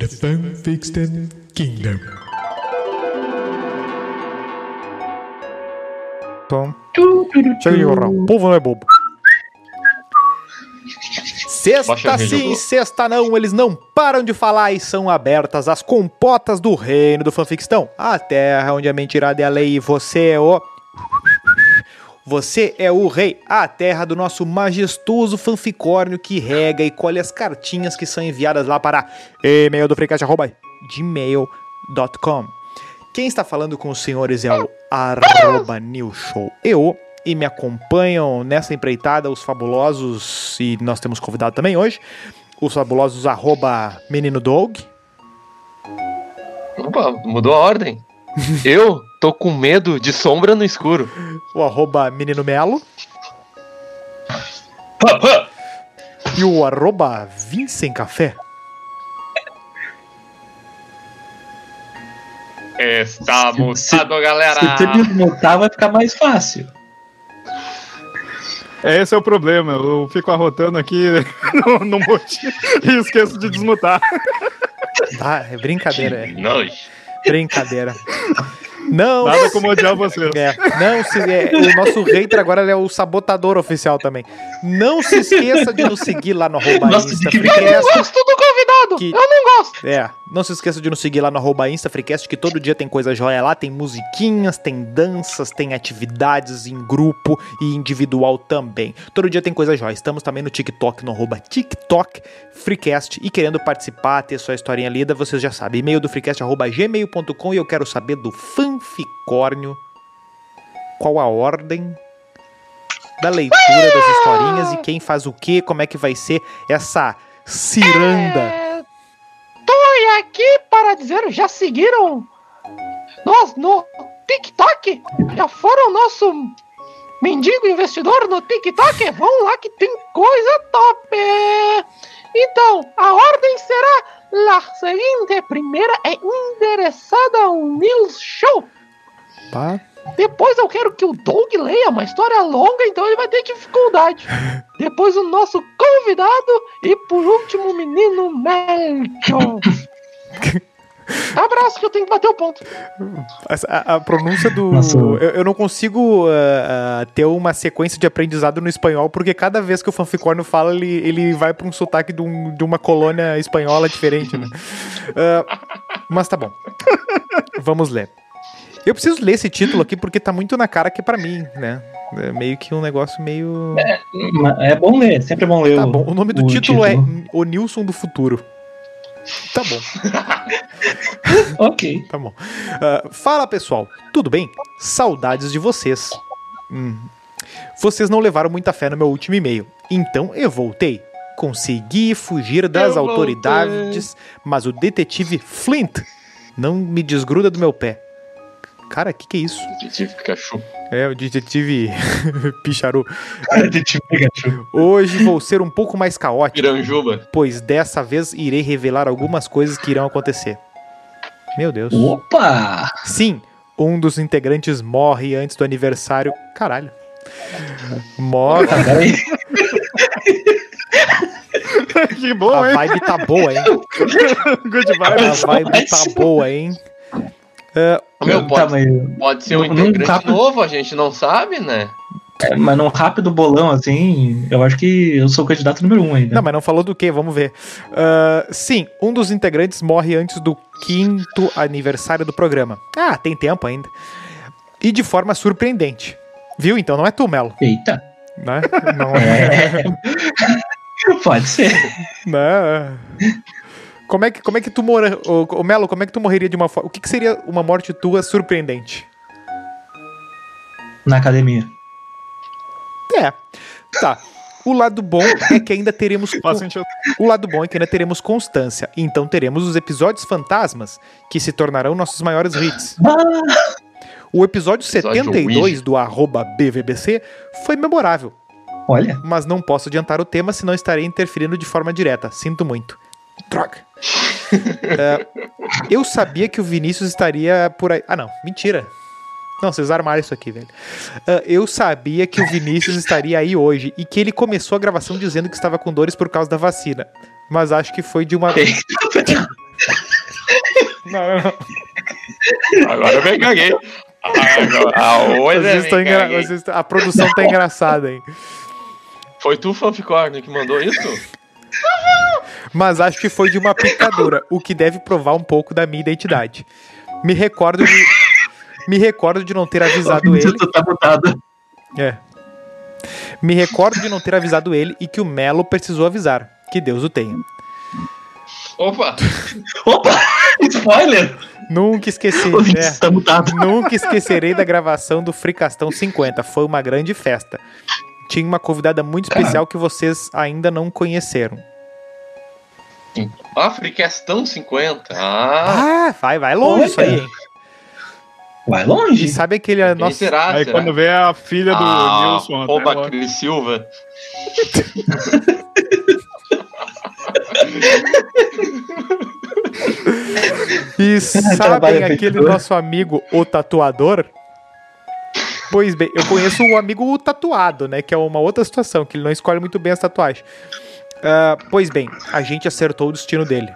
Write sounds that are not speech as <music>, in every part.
The Fanfiction Kingdom. Tom. Chega de gorrar. O povo não é bobo. Sexta sim, sexta não, eles não param de falar e são abertas as compotas do reino do fanfictão. A terra onde a mentirada é a lei e você é o... Você é o rei, a terra do nosso majestoso fanficórnio que rega e colhe as cartinhas que são enviadas lá para e-mail do freecast.gmail.com. Quem está falando com os senhores é o arroba newshow eu e me acompanham nessa empreitada os fabulosos, e nós temos convidado também hoje, os fabulosos arroba menino dog, Opa, mudou a ordem. Eu tô com medo de sombra no escuro. o arroba menino melo e o arroba Vincent Café. Está Se- mutado, Se galera. tu desmutar, vai ficar mais fácil. Esse é o problema, eu fico arrotando aqui <laughs> no, no motivo e esqueço de desmutar. Tá, é brincadeira, é Nojo. brincadeira. Não, Nada como odiar você. É, não se, é, o nosso hater agora ele é o sabotador oficial também. Não se esqueça de nos seguir lá no arroba Nossa, Insta que- Freecast. Gosto do convidado. Que- Eu não gosto. É, não se esqueça de nos seguir lá no arroba Insta Freecast, que todo dia tem coisa joia lá, tem musiquinhas, tem danças, tem atividades em grupo e individual também. Todo dia tem coisa joia. Estamos também no TikTok, no arroba TikTok Freecast. E querendo participar, ter sua historinha lida, vocês já sabem. E-mail do freecast, arroba gmail.com e eu quero saber do fanficórnio qual a ordem da leitura das historinhas e quem faz o que, como é que vai ser essa ciranda. Estou aqui para dizer, já seguiram nós no TikTok? Já foram nosso mendigo investidor no TikTok? Vão lá que tem coisa top! Então, a ordem será a seguinte: primeira é endereçada ao News Show. Pá. Depois eu quero que o Doug leia uma história longa, então ele vai ter dificuldade. Depois o nosso convidado e por último o menino Melchior. <laughs> Abraço que eu tenho que bater o ponto. A, a pronúncia do. Eu, eu não consigo ah, ah, ter uma sequência de aprendizado no espanhol, porque cada vez que o fanficórnio fala, ele, ele vai pra um sotaque de, um- de uma colônia espanhola diferente, né? Ah, mas tá bom. <laughs> Vamos ler. Eu preciso ler esse título aqui porque tá muito na cara que é pra mim, né? É meio que um negócio meio. Mas É bom ler, sempre é bom ler Tá o, bom. O nome do o título, é O Nilson do Futuro. Tá bom. <laughs> Ok. Tá bom. Ah, fala pessoal, tudo bem? Saudades de vocês. Hum. Vocês não levaram muita fé no meu último e-mail, então eu voltei. Consegui fugir das Eu autoridades, mas o detetive Flint não me desgruda do meu pé. Cara, o que, que é isso? Detetive Pikachu. É o detetive <laughs> Picharu. <laughs> Detetive Pikachu. Hoje vou ser um pouco mais caótico, Piranjuba. pois dessa vez irei revelar algumas coisas que irão acontecer. Meu Deus. Opa! Sim, um dos integrantes morre antes do aniversário. Caralho. Morre. <laughs> Que bom, A hein? vibe tá boa, hein? Good A vibes. vibe tá boa, hein? Ah, Meu, Tá, pode, mas, pode ser um não- não integrante novo, a gente não sabe, né? é, mas num rápido bolão, assim, eu acho que eu sou o candidato número um ainda. não, mas não falou do que, vamos ver. Ah, sim, um dos integrantes morre antes do quinto aniversário do programa. Ah, tem tempo ainda. E de forma surpreendente. Viu? Então não é tu, Melo. Eita. Né? Não é. <laughs> É. Pode ser. Né? Como é que, como é que tu mora. Ô, ô, Melo, como é que tu morreria de uma forma. O que, que seria uma morte tua surpreendente? Na academia. É. Tá. O lado bom é que ainda teremos. Sentido. O lado bom é que ainda teremos constância. Então teremos os episódios fantasmas, que se tornarão nossos maiores hits. O episódio Episódio 72 Ouija. do arroba BVBC foi memorável, Olha. mas não posso adiantar o tema, senão estarei interferindo de forma direta. Sinto muito. Droga. É, eu sabia que o Vinícius estaria por aí. Ah, não. Mentira. Não, vocês armaram isso aqui, velho. Ah, eu sabia que o Vinícius estaria aí hoje e que ele começou a gravação dizendo que estava com dores por causa da vacina. Mas acho que foi de uma. Não, não, não. Agora eu me caguei. Agora, Vocês estão engra- vocês A produção tá engraçada, hein? Foi tu, Fanficorn, que mandou isso? Mas acho que foi de uma picadura, o que deve provar um pouco da minha identidade. Me recordo de. Me recordo de não ter avisado ele. Tá. É. Me recordo de não ter avisado ele e que o Melo precisou avisar. Que Deus o tenha. Opa! Opa! <laughs> Spoiler! Nunca esqueci. O Vinícius é. tá. Nunca esquecerei da gravação do Fricastão 50. Foi uma grande festa. Tinha uma convidada muito especial que vocês ainda não conheceram. Africastão 50. Ah, Ah, vai, vai longe Olha. isso aí, hein? Vai E longe. sabe aquele. quem Nossa, será? Aí será? quando vê a filha do ah, Nilson. Oba. Cris Silva. E <laughs> trabalho sabem aquele nosso amigo, o tatuador? Pois bem, eu conheço o amigo o tatuado, né? Que é uma outra situação, que ele não escolhe muito bem as tatuagens. Ah, pois bem, a gente acertou o destino dele.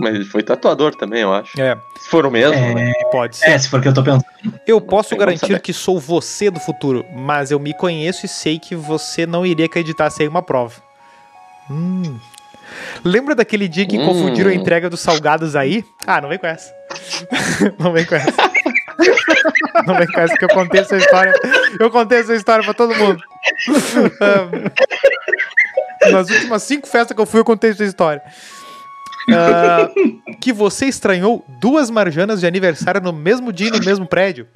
Mas ele foi tatuador também, eu acho. É, Se for o mesmo, né? pode ser. É, se for o que eu tô pensando. Eu posso tem como garantir que sou você do futuro, mas eu me conheço e sei que você não iria acreditar sem uma prova. Hum. Lembra daquele dia que Hum. confundiram a entrega dos salgados aí? Ah, não vem com essa. <laughs> não vem com essa. <laughs> Não vem essa que eu contei essa história. Eu contei essa história pra todo mundo. Ah, nas últimas cinco festas que eu fui, eu contei essa história. Ah, que você estranhou duas marjanas de aniversário no mesmo dia e no mesmo prédio?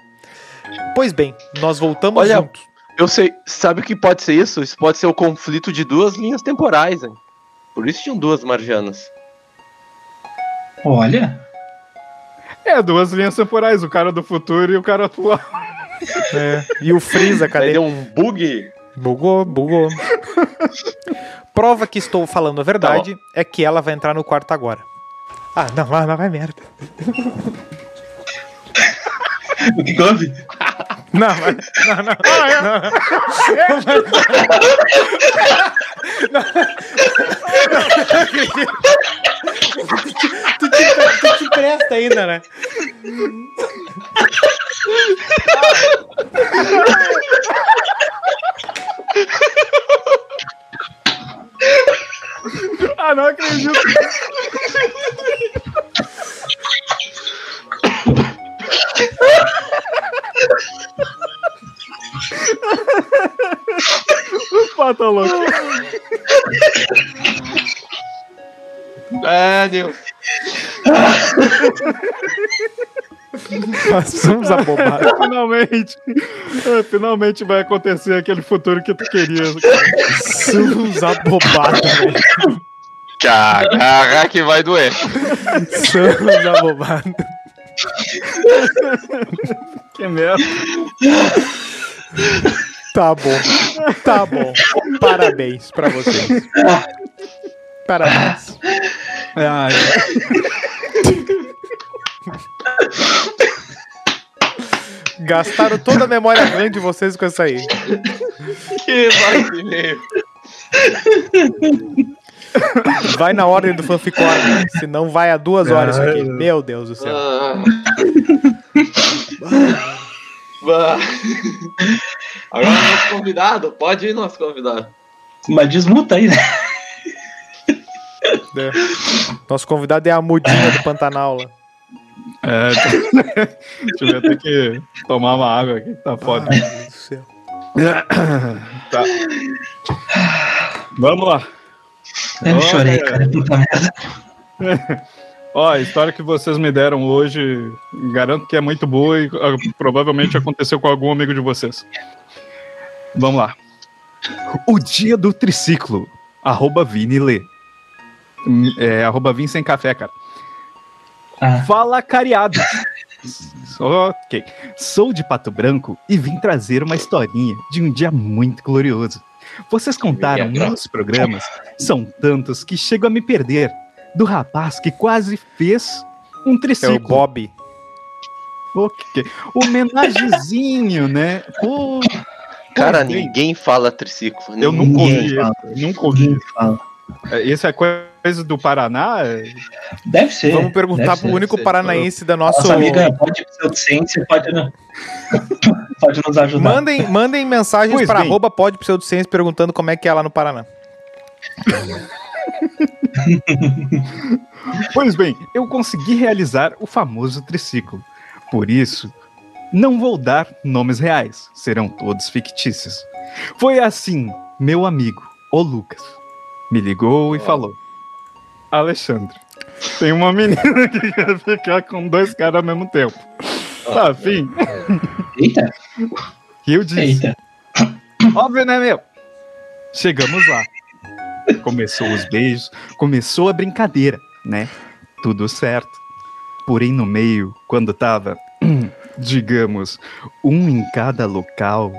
Pois bem, nós voltamos Olha, juntos. Eu sei, sabe o que pode ser isso? Isso pode ser o conflito de duas linhas temporais, hein? Por isso tinham duas marjanas. Olha. É, duas linhas temporais, o cara do futuro e o cara atual. É. E o Freeza, cadê? deu um bug. Bugou, bugou. Prova que estou falando a verdade é que ela vai entrar no quarto agora. Ah, não, vai, vai, vai merda. O que houve? Não, vai, não, não, não. Tu <laughs> te, tu te presta ainda, né? Ah, não acredito. Pá, tá louco. É, Deus. Nós somos abobados. <laughs> Finalmente. É, finalmente vai acontecer aquele futuro que tu querias. Somos abobados, velho. Caraca, que vai doer. Somos abobados. Que merda. Tá bom. Tá bom. Parabéns pra vocês. Parabéns. Ai, Gastaram toda a memória grande de vocês com essa aí. Que vacilei. Vai na ordem do fanficorn, senão vai a duas horas isso aqui. Meu Deus do céu. Ah. Bah. Agora nosso convidado, pode ir nosso convidado. Mas desmuta aí, né? É. Nosso convidado é a mudinha do Pantanal lá. é, <laughs> deixa eu até que tomar uma água aqui, tá foda. Ai, meu Deus do céu. Tá. Vamos lá. Eu Olha. chorei, cara. Puta merda. <laughs> Ó, a história que vocês me deram hoje, garanto que é muito boa e ah, provavelmente aconteceu com algum amigo de vocês. Vamos lá. O dia do triciclo. Arroba Vini Lê. É, arroba Vini sem café, cara. Ah. Fala, cariado. ok. Sou de Pato Branco e vim trazer uma historinha de um dia muito glorioso. Vocês contaram nos programas, são tantos que chego a me perder. Do rapaz que quase fez um É o triciclo. Bob. Ok. Homenagezinho, né? Cara, ninguém fala triciclo. eu nunca Ninguém. ouvi. Nunca ouvi. Ninguém fala. É, Esse é coisa do Paraná? Deve ser. Vamos perguntar pro ser. único ser. paranaense da nosso. Nossa amiga pode pseudociência, pode, <laughs> pode nos ajudar. Mandem, mandem mensagens Pois para bem. arroba pode pseudociência perguntando como é que é lá no Paraná. <laughs> Pois bem, eu consegui realizar o famoso triciclo. Por isso, não vou dar nomes reais, serão todos fictícios. Foi assim, meu amigo, o Lucas, me ligou e falou: Alexandre, tem uma menina <laughs> que quer ficar com dois caras ao mesmo tempo. Tá afim? Eita, E eu disse: eita. Óbvio, né, meu? Chegamos lá. Começou os beijos, começou a brincadeira, né? Tudo certo. Porém, no meio, quando tava, <clears throat> digamos, um em cada local,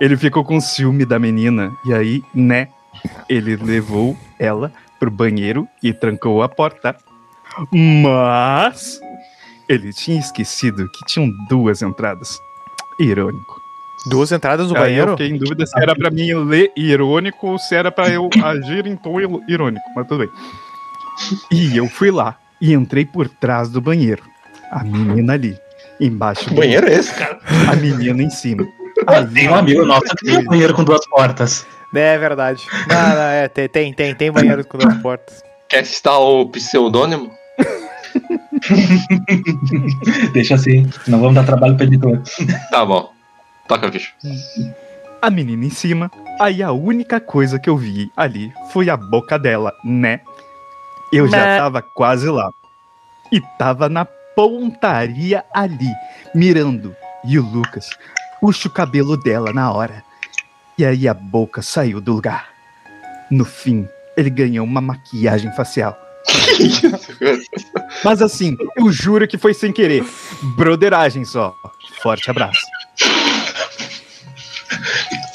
ele ficou com ciúme da menina. E aí, né? Ele levou ela pro banheiro e trancou a porta. Mas ele tinha esquecido que tinham duas entradas. Irônico. Duas entradas no Aí eu banheiro? fiquei em dúvida se era pra mim ler irônico ou se era pra eu agir em tom irônico, mas tudo bem. E eu fui lá e entrei por trás do banheiro. A menina ali, embaixo Que do banheiro é esse, cara? a menina em cima. Tem um amigo nosso que tem um banheiro com duas portas. É verdade. Não, não, é, tem, tem, tem, tem banheiro com duas portas. Quer citar o pseudônimo? <laughs> Deixa assim, não vamos dar trabalho pro editor. Tá bom. Toca, bicho. a menina em cima. Aí a única coisa que eu vi ali foi a boca dela, né? Eu já Né. tava quase lá. E tava na pontaria ali, mirando. E o Lucas puxa o cabelo dela na hora. E aí a boca saiu do lugar. No fim, ele ganhou uma maquiagem facial. <laughs> Mas assim, eu juro que foi sem querer. Broderagem só. Forte abraço.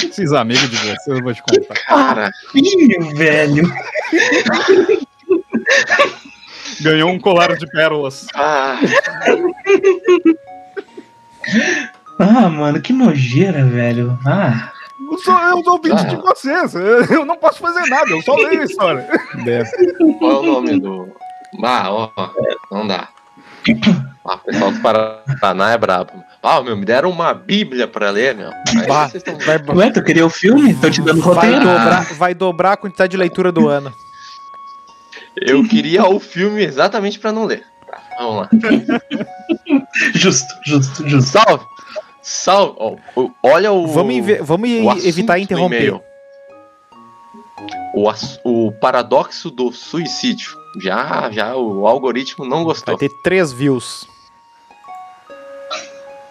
Esses amigos de você, eu vou te contar. Cara, Filho, velho. Ganhou um colar de pérolas. ah, Ah, mano, que nojeira, velho. Ah, Eu sou, eu sou ouvinte Ah. de vocês. Eu não posso fazer nada, eu só leio a história. qual é o nome do. Ah, ó, não dá. Ah, o pessoal do Paraná é brabo. Ah, meu, me deram uma bíblia pra ler, meu. Aí Bah, vocês tão- vai, ué, tu queria o filme? Tô te dando vai, roteiro. dobrar, vai dobrar a quantidade de leitura do ano. Eu queria o filme exatamente pra não ler. Tá, vamos lá. <laughs> Justo, justo, justo. Salve! Salve! Ó, o- olha o. Vamos, vamos o evitar interromper. O, o paradoxo do suicídio. Já, já o algoritmo não Vai gostou. ter três views.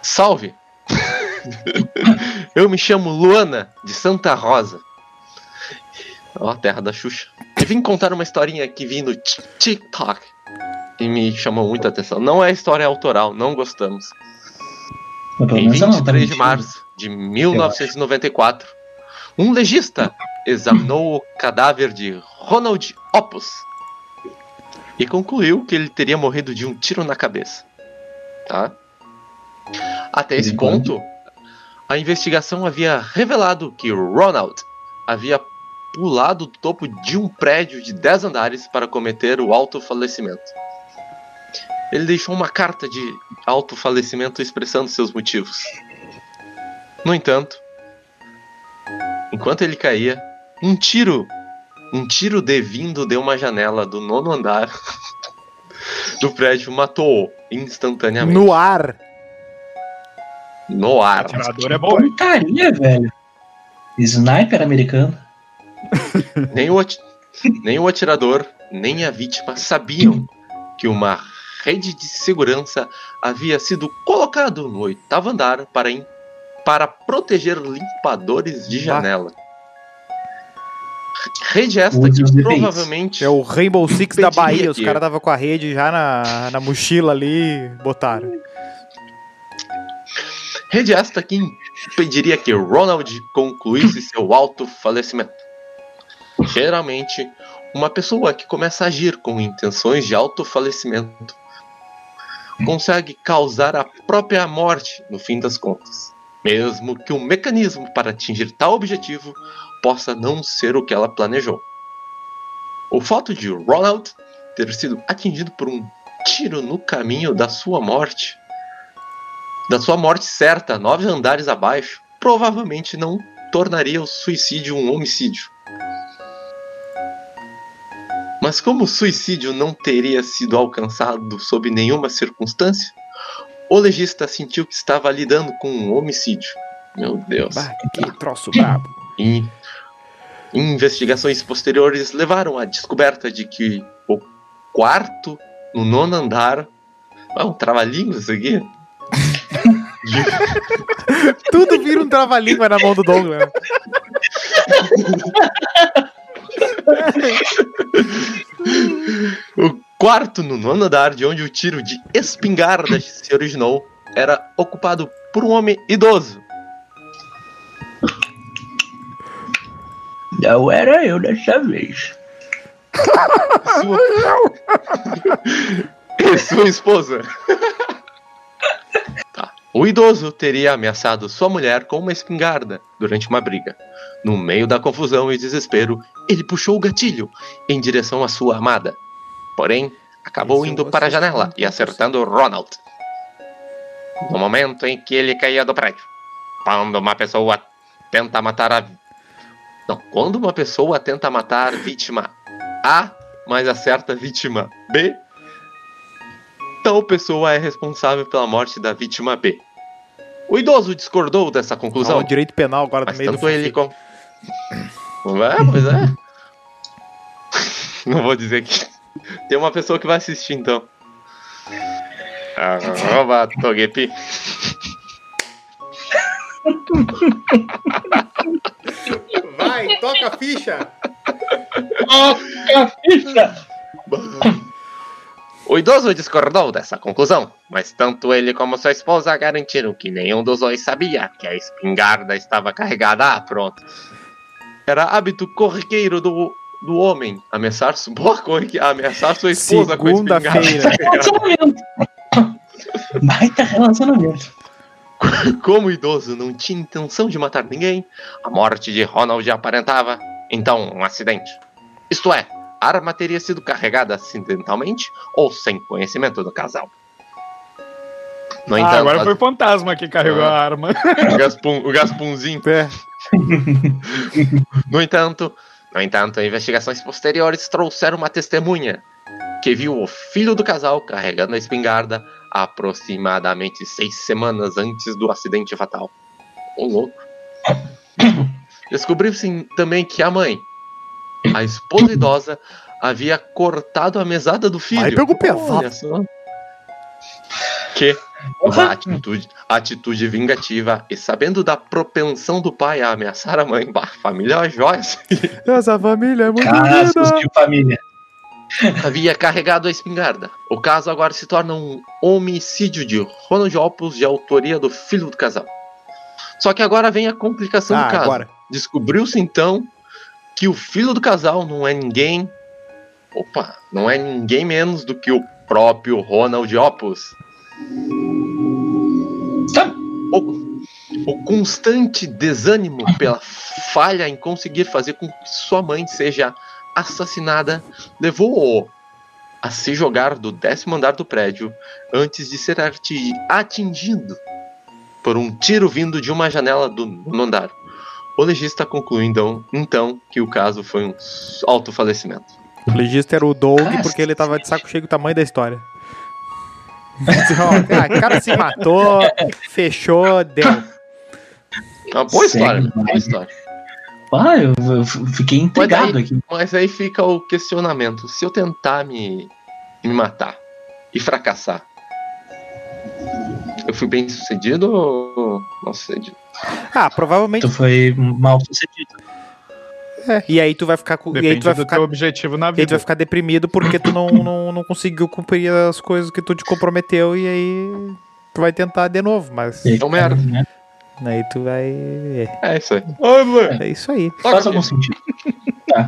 Salve! <laughs> Eu me chamo Luana, de Santa Rosa. Ó, a terra da Xuxa. E vim contar uma historinha que vi no Tik- TikTok. E me chamou muita atenção. Não é história autoral, não gostamos. Em menos ela não tá 23 de março de 1994, um legista examinou o cadáver de Ronald Opus e concluiu que ele teria morrido de um tiro na cabeça. Tá? Até esse ponto, a investigação havia revelado que Ronald havia pulado do topo de um prédio de 10 andares para cometer o autofalecimento. Ele deixou uma carta de autofalecimento expressando seus motivos. No entanto, enquanto ele caía, um tiro, um tiro devindo de uma janela do nono andar <laughs> do prédio matou-o instantaneamente No ar. no ar. Atirador é bom? Porcaria, velho. Sniper americano. Nem o, nem o atirador, nem a vítima sabiam que uma rede de segurança havia sido colocado no oitavo andar para, im- para proteger limpadores de janela. Rede esta que provavelmente É o Rainbow Six da Bahia. Os caras tava com a rede já na, na mochila ali botaram. Rede esta que impediria que Ronald concluísse seu autofalecimento. Geralmente, uma pessoa que começa a agir com intenções de autofalecimento consegue causar a própria morte no fim das contas, mesmo que o mecanismo para atingir tal objetivo possa não ser o que ela planejou. O fato de Ronald ter sido atingido por um tiro no caminho da sua morte, da sua morte certa, nove andares abaixo, provavelmente não tornaria o suicídio um homicídio. Mas como o suicídio não teria sido alcançado sob nenhuma circunstância, o legista sentiu que estava lidando com um homicídio. Meu Deus. Bah, que troço brabo. E investigações posteriores levaram à descoberta de que o quarto no nono andar. É um trava-língua isso aqui? <laughs> Tudo vira um trava-língua na mão do Douglas. <laughs> O quarto no nono andar, de onde o tiro de espingarda se originou, era ocupado por um homem idoso. Não era eu dessa vez. Sua... e <laughs> sua esposa. Tá. O idoso teria ameaçado sua mulher com uma espingarda durante uma briga. No meio da confusão e desespero, ele puxou o gatilho em direção à sua amada. Porém, acabou indo para a janela e acertando Ronald. No momento em que ele caía do prédio. Quando uma pessoa tenta matar a. Não, quando uma pessoa tenta matar vítima A, mas acerta vítima B, tal pessoa é responsável pela morte da vítima B. O idoso discordou dessa conclusão. Ó, o direito penal agora no meio do tanto ele filme. com. É, pois é. Não vou dizer que. Tem uma pessoa que vai assistir então. Arroba Togepi. Vai, toca a ficha. Toca a ficha! O idoso discordou dessa conclusão, mas tanto ele como sua esposa garantiram que nenhum dos dois sabia que a espingarda estava carregada. Ah, pronto. Era hábito corriqueiro do, do homem ameaçar, su- boa ameaçar sua esposa com a. <laughs> Relacionamento! <laughs> Baita relacionamento. Como o idoso não tinha intenção de matar ninguém, a morte de Ronald aparentava, então, um acidente. Isto é, a arma teria sido carregada acidentalmente ou sem conhecimento do casal. No Ah, entanto, agora foi o fantasma que carregou Ah. a arma. o Gaspunzinho. É. <laughs> No entanto, no entanto, investigações posteriores trouxeram uma testemunha que viu o filho do casal carregando a espingarda aproximadamente seis semanas antes do acidente fatal. Ô louco. <coughs> Descobriu-se também que a mãe, a esposa idosa, havia cortado a mesada do filho. Aí pegou pesado. Olha a atitude, a atitude vingativa e sabendo da propensão do pai a ameaçar a mãe, bah, família joias, Essa família é muito Casos unida. de família. havia carregado a espingarda. O caso agora se torna um homicídio de Ronald Opus de autoria do filho do casal. Só que agora vem a complicação Ah, do caso. agora. Descobriu-se então que o filho do casal não é ninguém. Opa, não é ninguém menos do que o próprio Ronald Opus. Tá. O, o constante desânimo pela falha em conseguir fazer com que sua mãe seja assassinada levou-o a se jogar do décimo andar do prédio antes de ser ati- atingido por um tiro vindo de uma janela do nono andar. O legista concluiu então, então que o caso foi um autofalecimento. O legista era o Doug porque ele tava de saco cheio do tamanho da história. O cara se matou, fechou, deu. É uma boa história, boa história. Ah, eu, eu fiquei intrigado aqui. Mas aí fica o questionamento: se eu tentar me, me matar e fracassar, eu fui bem sucedido ou mal sucedido? Ah, provavelmente. Tu foi mal sucedido. É. E aí tu vai ficar com. E aí Depende tu vai do ficar. teu objetivo na E aí tu vai vida. ficar deprimido porque tu não, <coughs> não, não conseguiu cumprir as coisas que tu te comprometeu e aí tu vai tentar de novo, mas É um merda. Né? aí tu vai. É isso aí. É isso aí. Faz algum sentido. Tá.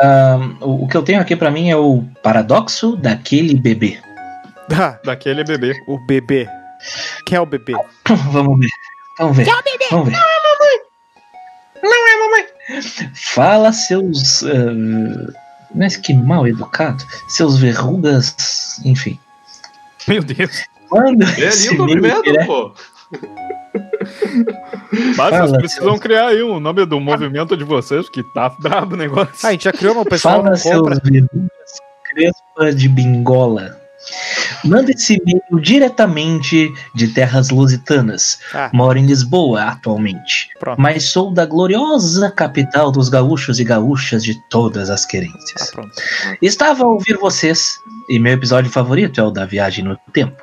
Ahn, o, o que eu tenho aqui pra mim é o paradoxo daquele bebê. Ah, Daquele bebê. o bebê. Quem <laughs> é o bebê? Vamos ver. Vamos ver. Vamos ver. É mamãe. Não é mamãe. Fala, seus. ah, mas que mal educado. Seus verrugas. Enfim. Meu Deus. Quando É lindo primeiro, virar- pô. Mas Fala, vocês precisam criar aí um nome do movimento de vocês, que tá brabo o negócio. Ah, a gente já criou, mas o pessoal Fala, seus verrugas crespa de bingola. Manda esse e-mail diretamente de terras lusitanas. Ah. Moro em Lisboa atualmente. Pronto. Mas sou da gloriosa capital dos gaúchos e gaúchas de todas as Ah, querências. pronto. Estava a ouvir vocês, e meu episódio favorito é o da viagem no tempo.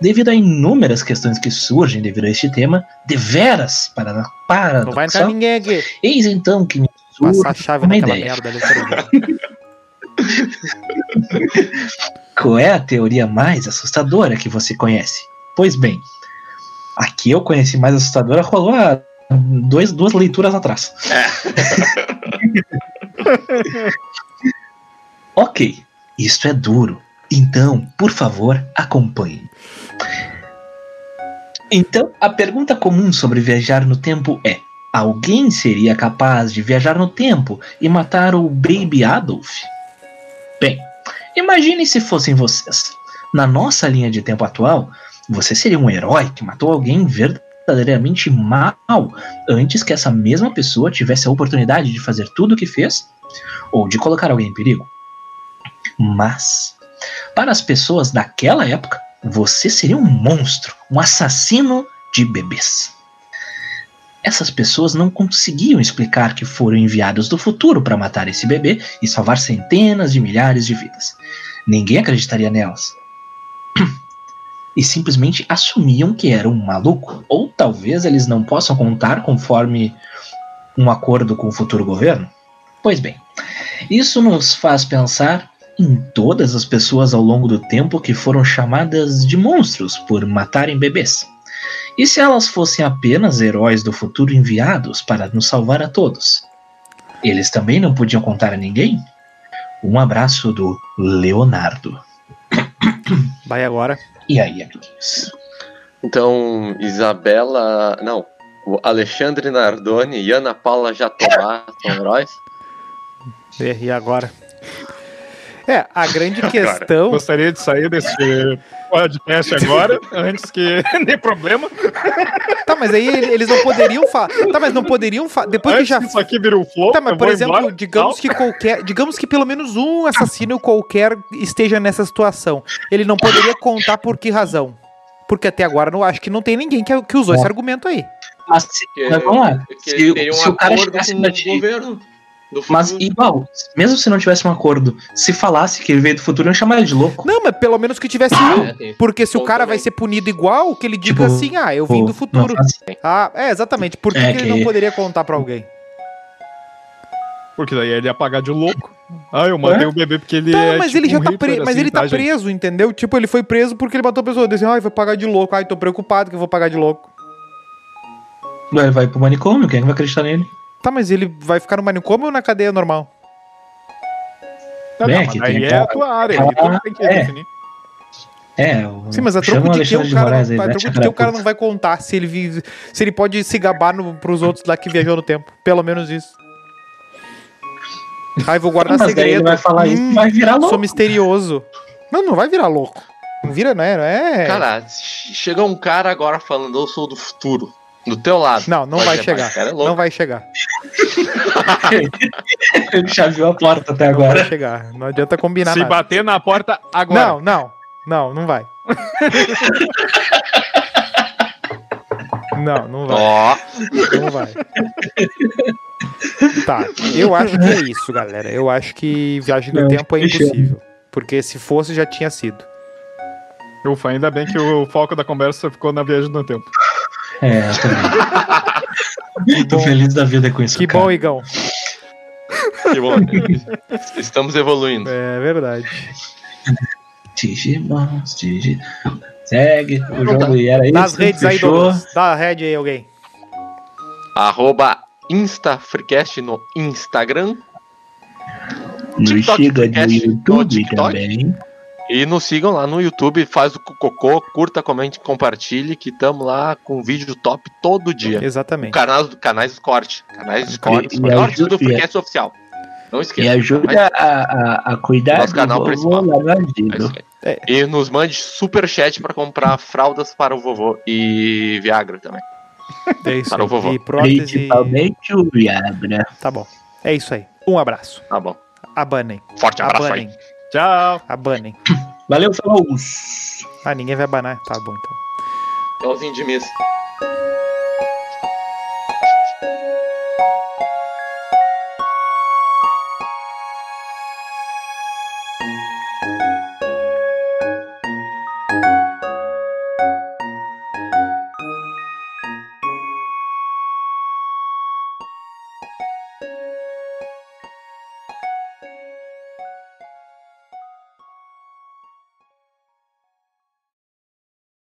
Devido a inúmeras questões que surgem devido a este tema, deveras para, para Não vai entrar ninguém aqui. eis então que me Passar a surge chave uma ideia. merda. <laughs> <laughs> Qual é a teoria mais assustadora que você conhece? Pois bem, aqui eu conheci mais assustadora, rolou há dois, duas leituras atrás. <laughs> ok, isso é duro. Então, por favor, acompanhe. Então, a pergunta comum sobre viajar no tempo é: alguém seria capaz de viajar no tempo e matar o Baby Adolf? Bem, Imagine se fossem vocês. Na nossa linha de tempo atual, você seria um herói que matou alguém verdadeiramente mal antes que essa mesma pessoa tivesse a oportunidade de fazer tudo o que fez ou de colocar alguém em perigo. Mas, para as pessoas daquela época, você seria um monstro, um assassino de bebês. Essas pessoas não conseguiam explicar que foram enviados do futuro para matar esse bebê e salvar centenas de milhares de vidas. Ninguém acreditaria nelas. E simplesmente assumiam que era um maluco. Ou talvez eles não possam contar conforme um acordo com o futuro governo. Pois bem, isso nos faz pensar em todas as pessoas ao longo do tempo que foram chamadas de monstros por matarem bebês. E se elas fossem apenas heróis do futuro enviados para nos salvar a todos? Eles também não podiam contar a ninguém? Um abraço do Leonardo. <coughs> Vai agora. E aí, amiguinhos? Então, Isabela. Não. O Alexandre Nardoni e Ana Paula Jatobá são heróis? E agora? É, a grande questão. Gostaria de sair desse podcast agora, <laughs> antes que <laughs> dê problema. Tá, mas aí eles não poderiam falar. Tá, mas não poderiam falar. Depois que Antes já. que isso aqui vira um flow, Tá, mas eu por vou exemplo, embora. digamos que qualquer. Digamos que pelo menos um assassino qualquer esteja nessa situação. Ele não poderia contar por que razão. Porque até agora eu acho que não tem ninguém que, que usou esse argumento aí. Mas, se, Porque- mas vamos lá. Se, um se o cara chegasse com pra o ti. governo Mas futuro. igual, mesmo se não tivesse um acordo, se falasse que ele veio do futuro, iam chamar ele de louco. Não, mas pelo menos que tivesse É, um. tem- Porque se o cara também. vai ser punido igual, que ele diga Tipo, assim, ah, eu vim Pô, do futuro. Ah, é, exatamente. Por que, É que ele não poderia contar pra alguém? Porque daí ele ia pagar de louco. Ah, eu matei É? o bebê porque ele Tá, é. mas tipo ele já um tá preso. Mas assim, ele tá tá, gente? preso, entendeu? Tipo, ele foi preso porque ele matou a pessoa. Disse, ai, vai pagar de louco. Ai, tô preocupado que eu vou pagar de louco. Ele vai pro manicômio, quem é que vai acreditar nele? Tá, mas ele vai ficar no manicômio ou na cadeia normal? Não, aqui mas aí tem é a tua área. Aí tu tem que é. definir. É, o... Sim, mas a troco de que o cara, aí, não, a troco de que o cara não vai contar se ele, vive, se ele pode se gabar no, pros outros lá que viajou no tempo. Pelo menos isso. Ai, vou guardar Mas daí segredo. ele vai falar isso Hum, e vai virar louco. Sou misterioso. Não, não vai virar louco. Não vira, não é? Não é... Cara, che- chega um cara agora falando, eu sou do futuro. Do teu lado. não, não vai chegar. mas o cara é. Não vai chegar. <laughs> Ele já viu a porta até Não vai agora. chegar. Não adianta combinar Se nada. bater na porta agora. Não, não. Não, não vai. não, não vai. Ó, Não vai. Tá, eu acho que é isso, galera. Eu acho que viagem acho tempo é impossível. Porque se fosse, já tinha sido. Ufa, ainda bem que o foco da conversa ficou na viagem no tempo. É, eu também. <laughs> Tô feliz da vida com isso. Que cara. bom, Igão. que bom. <laughs> Estamos evoluindo. É verdade. Digimons, Digi... Segue o jogo e era isso. Nas redes aí. Douglas. Dá a rede aí, alguém. Arroba InstaFreecast no Instagram. No TikTok, do no YouTube TikTok. também. E nos sigam lá no YouTube, faz o cocô, curta, comente, compartilhe, que tamo lá com vídeo top todo dia. Exatamente. Canais, canais de corte. Canais de corte. e Cortes ajuda- do Freecast oficial. Não E esqueça. ajuda a, a, a cuidar Nosso do canal vovô principal. lá no É aí. E nos mande super chat pra comprar fraldas para o vovô e Viagra também. É isso. Para o aí. vovô. E prótese. Principalmente o Viagra. Tá bom. É isso aí. Um abraço. Tá bom. Abanem. Forte abraço aí. Tchau. Abanem. Valeu, falou! Ah, ninguém vai abanar. Tá bom então. Tchauzinho de missa.